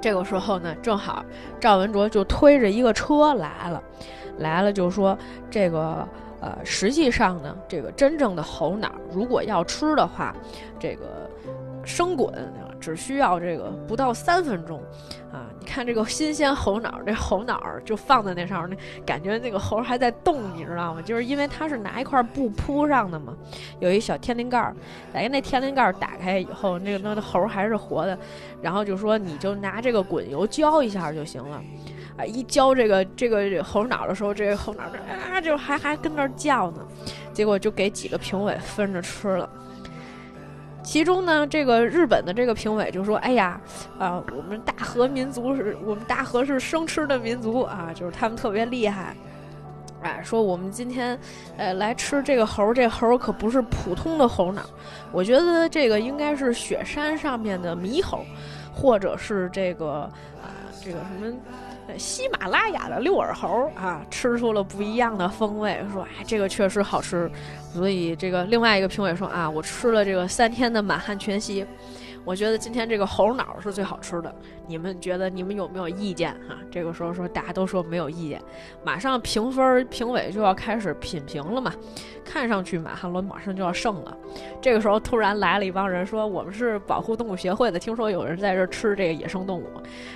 这个时候呢，正好赵文卓就推着一个车来了，来了就说这个呃，实际上呢，这个真正的猴脑，如果要吃的话，这个生滚。只需要这个不到三分钟，啊，你看这个新鲜猴脑，这猴脑就放在那上面，那感觉那个猴还在动，你知道吗？就是因为它是拿一块布铺上的嘛，有一小天灵盖儿，哎，那天灵盖儿打开以后，那个那个猴还是活的，然后就说你就拿这个滚油浇一下就行了，啊，一浇这个这个猴脑的时候，这个猴脑啊就还还跟那叫呢，结果就给几个评委分着吃了。其中呢，这个日本的这个评委就说：“哎呀，啊，我们大和民族是我们大和是生吃的民族啊，就是他们特别厉害。哎，说我们今天，呃，来吃这个猴，这猴可不是普通的猴脑，我觉得这个应该是雪山上面的猕猴，或者是这个啊，这个什么。”喜马拉雅的六耳猴啊，吃出了不一样的风味。说，哎，这个确实好吃。所以，这个另外一个评委说啊，我吃了这个三天的满汉全席。我觉得今天这个猴脑是最好吃的，你们觉得你们有没有意见哈？这个时候说大家都说没有意见，马上评分评委就要开始品评了嘛，看上去马汉伦马上就要胜了。这个时候突然来了一帮人说我们是保护动物协会的，听说有人在这吃这个野生动物，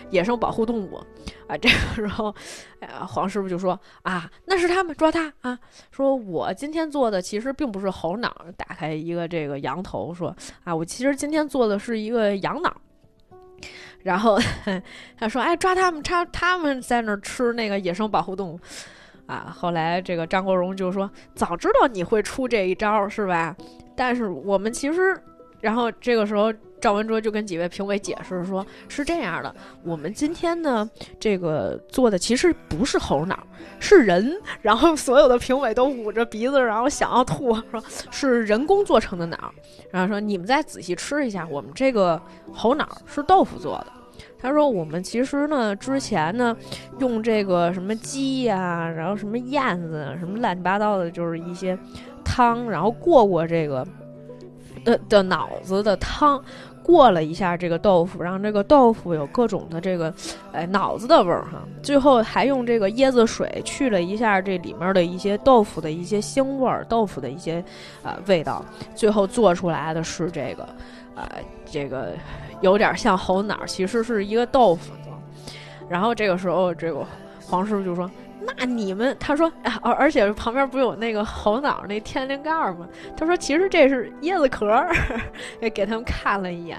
野生保护动物啊。这个时候，哎呀，黄师傅就说啊，那是他们抓他啊，说我今天做的其实并不是猴脑，打开一个这个羊头说啊，我其实今天做的是。一个羊脑，然后 (laughs) 他说：“哎，抓他们，他他们在那儿吃那个野生保护动物啊。”后来这个张国荣就说：“早知道你会出这一招，是吧？但是我们其实……然后这个时候。”赵文卓就跟几位评委解释说：“是这样的，我们今天呢，这个做的其实不是猴脑，是人。然后所有的评委都捂着鼻子，然后想要吐，说是人工做成的脑。然后说你们再仔细吃一下，我们这个猴脑是豆腐做的。他说我们其实呢，之前呢，用这个什么鸡呀，然后什么燕子，什么乱七八糟的，就是一些汤，然后过过这个的的脑子的汤。”过了一下这个豆腐，让这个豆腐有各种的这个，哎，脑子的味儿哈。最后还用这个椰子水去了一下这里面的一些豆腐的一些腥味儿，豆腐的一些啊味道。最后做出来的是这个，啊，这个有点像猴脑，其实是一个豆腐。然后这个时候，这个黄师傅就说。那你们，他说，而而且旁边不有那个猴脑那天灵盖吗？他说，其实这是椰子壳，(laughs) 也给他们看了一眼。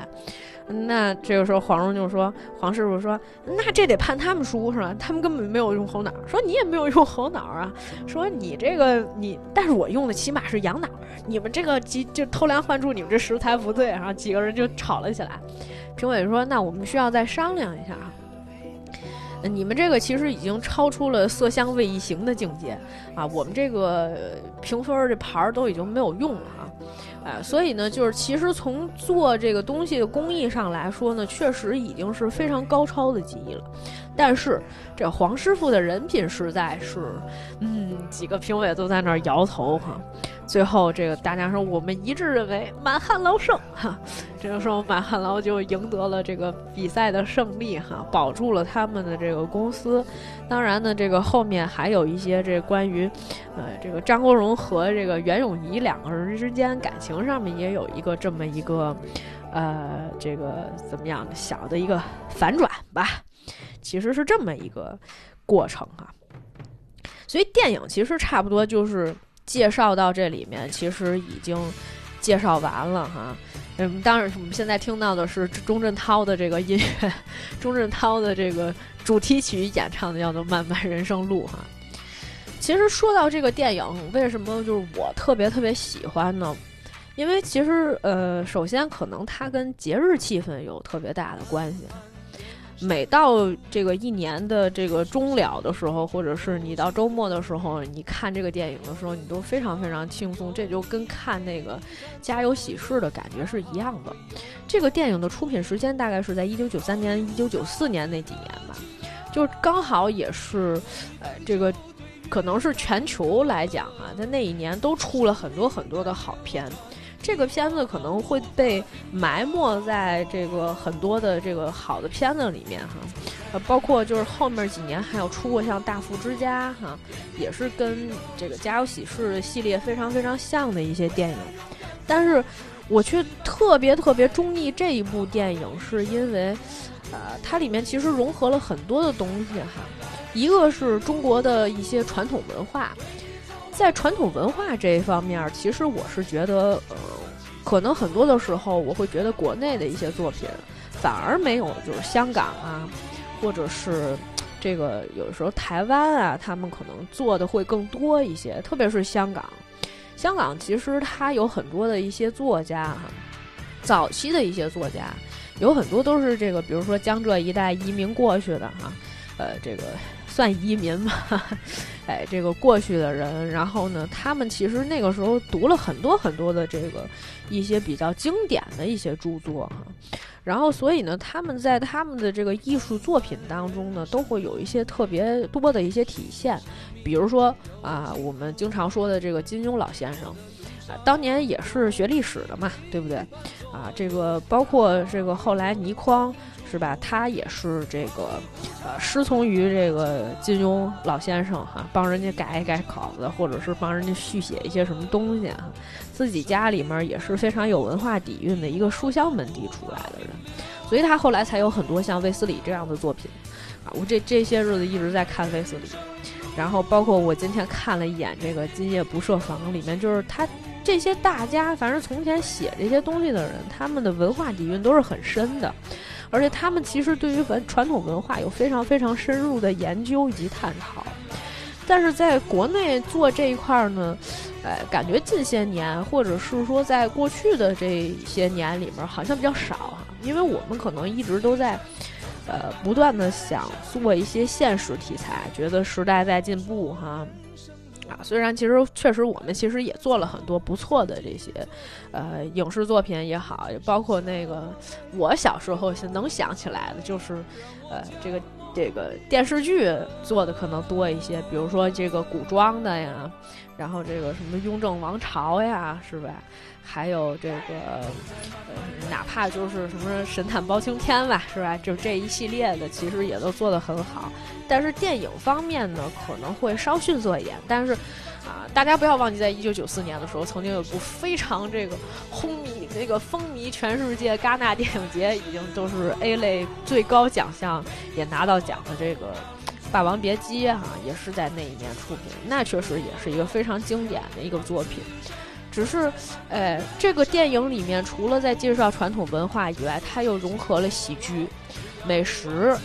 那这个时候黄蓉就说，黄师傅说，那这得判他们输是吧？他们根本没有用猴脑，说你也没有用猴脑啊，说你这个你，但是我用的起码是羊脑，你们这个就就偷梁换柱，你们这食材不对，然后几个人就吵了起来。评委说，那我们需要再商量一下啊。你们这个其实已经超出了色香味一形的境界啊！我们这个评分这牌儿都已经没有用了啊！哎，所以呢，就是其实从做这个东西的工艺上来说呢，确实已经是非常高超的技艺了。但是这黄师傅的人品实在是，嗯，几个评委都在那儿摇头哈。最后这个大家说，我们一致认为满汉捞胜哈。这个时候满汉捞就赢得了这个比赛的胜利哈，保住了他们的这个公司。当然呢，这个后面还有一些这关于，呃，这个张国荣和这个袁咏仪两个人之间感情上面也有一个这么一个，呃，这个怎么样小的一个反转吧。其实是这么一个过程哈，所以电影其实差不多就是介绍到这里面，其实已经介绍完了哈。嗯，当然我们现在听到的是钟镇涛的这个音乐，(laughs) 钟镇涛的这个主题曲演唱的叫做《漫漫人生路》哈。其实说到这个电影，为什么就是我特别特别喜欢呢？因为其实呃，首先可能它跟节日气氛有特别大的关系。每到这个一年的这个终了的时候，或者是你到周末的时候，你看这个电影的时候，你都非常非常轻松，这就跟看那个《家有喜事》的感觉是一样的。这个电影的出品时间大概是在一九九三年、一九九四年那几年吧，就刚好也是，呃，这个可能是全球来讲啊，在那一年都出了很多很多的好片。这个片子可能会被埋没在这个很多的这个好的片子里面哈，呃，包括就是后面几年还有出过像《大富之家》哈，也是跟这个《家有喜事》系列非常非常像的一些电影，但是我却特别特别中意这一部电影，是因为，呃，它里面其实融合了很多的东西哈，一个是中国的一些传统文化。在传统文化这一方面，其实我是觉得，呃，可能很多的时候，我会觉得国内的一些作品反而没有，就是香港啊，或者是这个有时候台湾啊，他们可能做的会更多一些。特别是香港，香港其实它有很多的一些作家哈，早期的一些作家有很多都是这个，比如说江浙一带移民过去的哈，呃，这个。算移民吧，(laughs) 哎，这个过去的人，然后呢，他们其实那个时候读了很多很多的这个一些比较经典的一些著作哈，然后所以呢，他们在他们的这个艺术作品当中呢，都会有一些特别多的一些体现，比如说啊，我们经常说的这个金庸老先生，啊，当年也是学历史的嘛，对不对？啊，这个包括这个后来倪匡。是吧？他也是这个，呃，师从于这个金庸老先生哈，帮人家改一改稿子，或者是帮人家续写一些什么东西啊。自己家里面也是非常有文化底蕴的一个书香门第出来的人，所以他后来才有很多像卫斯理这样的作品啊。我这这些日子一直在看卫斯理，然后包括我今天看了一眼这个《今夜不设防》里面，就是他这些大家，反正从前写这些东西的人，他们的文化底蕴都是很深的。而且他们其实对于文传统文化有非常非常深入的研究以及探讨，但是在国内做这一块儿呢，呃，感觉近些年或者是说在过去的这些年里面好像比较少哈，因为我们可能一直都在，呃，不断的想做一些现实题材，觉得时代在进步哈。啊，虽然其实确实我们其实也做了很多不错的这些，呃，影视作品也好，包括那个我小时候能想起来的，就是，呃，这个这个电视剧做的可能多一些，比如说这个古装的呀，然后这个什么雍正王朝呀，是吧？还有这个，呃，哪怕就是什么神探包青天吧，是吧？就这一系列的，其实也都做得很好。但是电影方面呢，可能会稍逊色一点。但是，啊，大家不要忘记，在一九九四年的时候，曾经有部非常这个轰迷、那个风靡全世界，戛纳电影节已经都是 A 类最高奖项也拿到奖的这个《霸王别姬》哈，也是在那一年出品。那确实也是一个非常经典的一个作品。只是，呃，这个电影里面除了在介绍传统文化以外，它又融合了喜剧、美食，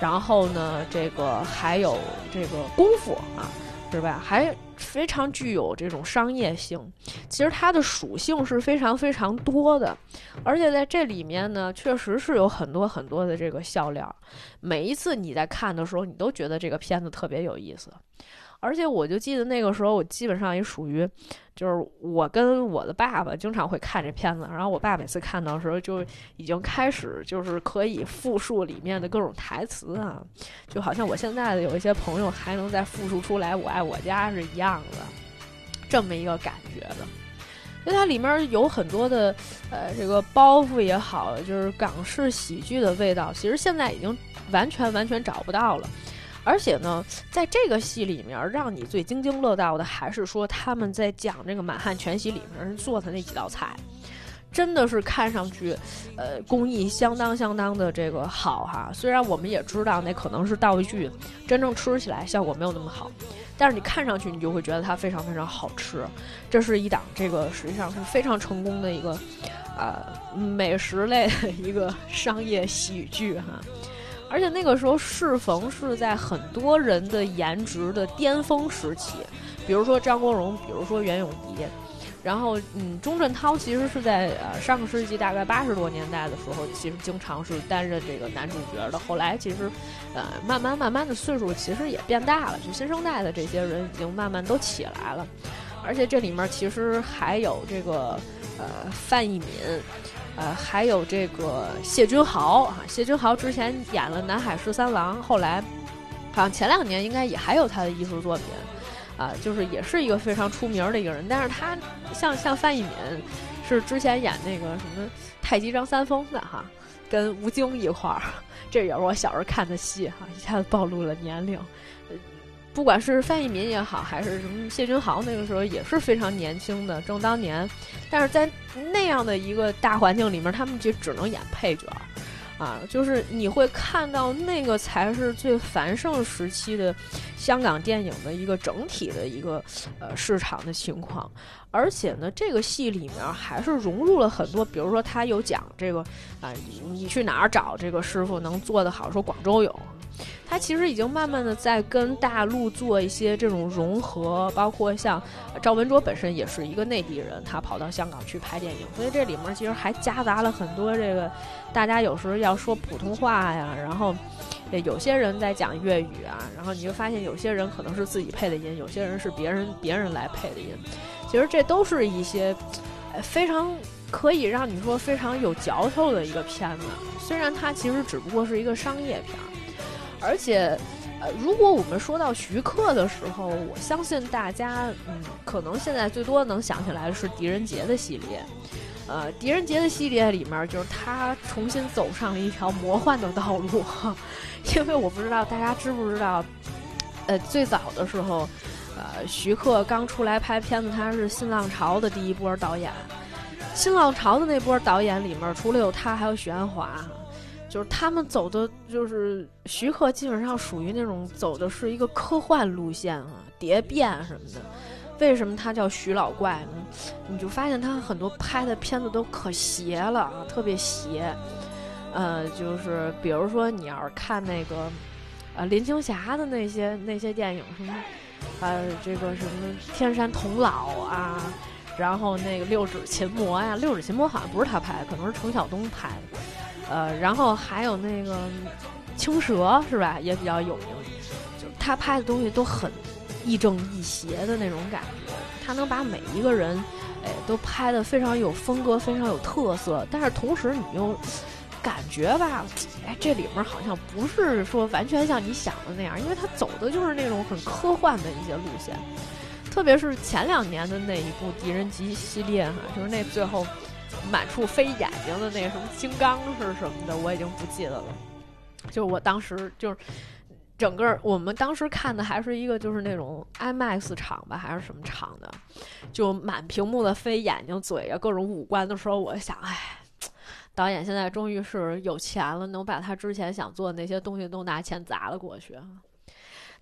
然后呢，这个还有这个功夫啊，是吧？还非常具有这种商业性。其实它的属性是非常非常多的，而且在这里面呢，确实是有很多很多的这个笑料。每一次你在看的时候，你都觉得这个片子特别有意思。而且我就记得那个时候，我基本上也属于，就是我跟我的爸爸经常会看这片子，然后我爸每次看到的时候，就已经开始就是可以复述里面的各种台词啊，就好像我现在的有一些朋友还能再复述出来“我爱我家”是一样的，这么一个感觉的。因为它里面有很多的，呃，这个包袱也好，就是港式喜剧的味道，其实现在已经完全完全找不到了。而且呢，在这个戏里面，让你最津津乐道的，还是说他们在讲这个满汉全席里面做的那几道菜，真的是看上去，呃，工艺相当相当的这个好哈。虽然我们也知道那可能是道具，真正吃起来效果没有那么好，但是你看上去你就会觉得它非常非常好吃。这是一档这个实际上是非常成功的一个，呃，美食类的一个商业喜剧哈。而且那个时候适逢是在很多人的颜值的巅峰时期，比如说张国荣，比如说袁咏仪，然后嗯，钟镇涛其实是在呃上个世纪大概八十多年代的时候，其实经常是担任这个男主角的。后来其实，呃，慢慢慢慢的岁数其实也变大了，就新生代的这些人已经慢慢都起来了。而且这里面其实还有这个呃范逸民。呃，还有这个谢君豪啊，谢君豪之前演了《南海十三郎》，后来好像前两年应该也还有他的艺术作品，啊，就是也是一个非常出名的一个人。但是他像像范逸民，是之前演那个什么《太极张三丰》的哈，跟吴京一块儿，(laughs) 这也是我小时候看的戏哈，一下子暴露了年龄。不管是范逸民也好，还是什么谢君豪，那个时候也是非常年轻的，正当年。但是在那样的一个大环境里面，他们就只能演配角，啊，就是你会看到那个才是最繁盛时期的香港电影的一个整体的一个呃市场的情况。而且呢，这个戏里面还是融入了很多，比如说他有讲这个啊，你去哪儿找这个师傅能做得好？说广州有。他其实已经慢慢的在跟大陆做一些这种融合，包括像赵文卓本身也是一个内地人，他跑到香港去拍电影，所以这里面其实还夹杂了很多这个大家有时候要说普通话呀，然后有些人在讲粤语啊，然后你就发现有些人可能是自己配的音，有些人是别人别人来配的音，其实这都是一些非常可以让你说非常有嚼头的一个片子，虽然它其实只不过是一个商业片儿。而且，呃，如果我们说到徐克的时候，我相信大家，嗯，可能现在最多能想起来的是《狄仁杰》的系列。呃，《狄仁杰》的系列里面，就是他重新走上了一条魔幻的道路。(laughs) 因为我不知道大家知不知道，呃，最早的时候，呃，徐克刚出来拍片子，他是新浪潮的第一波导演。新浪潮的那波导演里面，除了有他，还有许鞍华。就是他们走的，就是徐克基本上属于那种走的是一个科幻路线啊，蝶变什么的。为什么他叫徐老怪呢？你就发现他很多拍的片子都可邪了啊，特别邪。呃，就是比如说你要是看那个，呃，林青霞的那些那些电影，什么，呃，这个什么天山童姥啊，然后那个六指琴魔呀，六指琴魔好像不是他拍的，可能是程晓东拍的。呃，然后还有那个青蛇是吧，也比较有名。就他拍的东西都很亦正亦邪的那种感觉，他能把每一个人，哎，都拍的非常有风格，非常有特色。但是同时你又感觉吧，哎，这里面好像不是说完全像你想的那样，因为他走的就是那种很科幻的一些路线。特别是前两年的那一部《狄仁杰》系列哈，就是那最后。满处飞眼睛的那个什么金刚是什么的，我已经不记得了。就我当时就是整个我们当时看的还是一个就是那种 IMAX 场吧，还是什么场的，就满屏幕的飞眼睛、嘴啊，各种五官的时候，我想，哎，导演现在终于是有钱了，能把他之前想做的那些东西都拿钱砸了过去。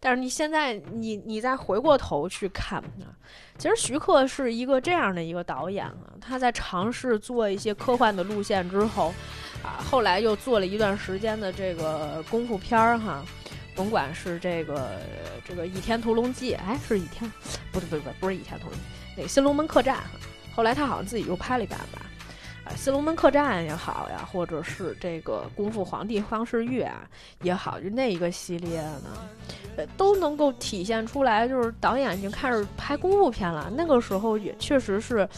但是你现在，你你再回过头去看啊，其实徐克是一个这样的一个导演啊，他在尝试做一些科幻的路线之后，啊，后来又做了一段时间的这个功夫片儿哈，甭管是这个这个《倚天屠龙记》，哎，是《倚天》，不对不对不，是《倚天屠龙记》，那《新龙门客栈》，后来他好像自己又拍了一版吧，《新龙门客栈》也好呀，或者是这个《功夫皇帝方世玉》啊也好，就那一个系列呢，呃，都能够体现出来，就是导演已经开始拍功夫片了。那个时候也确实是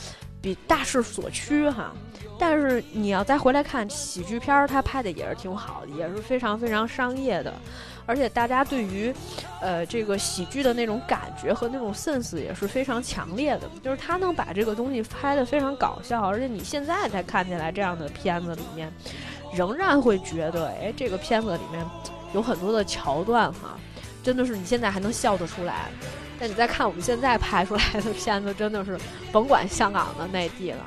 比大势所趋哈。但是你要再回来看喜剧片，他拍的也是挺好的，也是非常非常商业的。而且大家对于，呃，这个喜剧的那种感觉和那种 sense 也是非常强烈的，就是他能把这个东西拍得非常搞笑，而且你现在再看起来这样的片子里面，仍然会觉得，哎，这个片子里面有很多的桥段哈，真的是你现在还能笑得出来。但你再看我们现在拍出来的片子，真的是甭管香港的、内地了，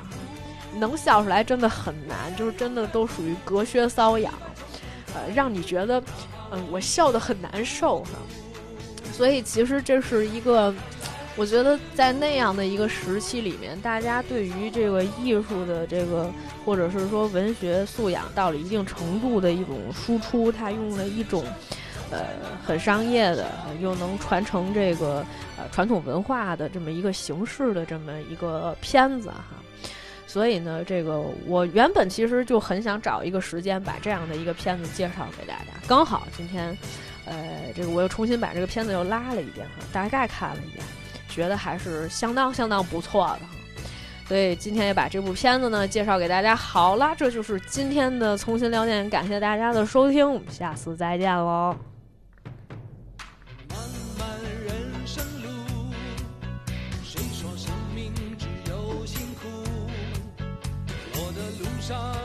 能笑出来真的很难，就是真的都属于隔靴搔痒，呃，让你觉得。我笑得很难受哈，所以其实这是一个，我觉得在那样的一个时期里面，大家对于这个艺术的这个，或者是说文学素养到了一定程度的一种输出，他用了一种，呃，很商业的，又能传承这个呃传统文化的这么一个形式的这么一个片子哈。所以呢，这个我原本其实就很想找一个时间把这样的一个片子介绍给大家。刚好今天，呃，这个我又重新把这个片子又拉了一遍哈，大概看了一遍，觉得还是相当相当不错的哈。所以今天也把这部片子呢介绍给大家。好啦，这就是今天的重新聊电影，感谢大家的收听，我们下次再见喽。上。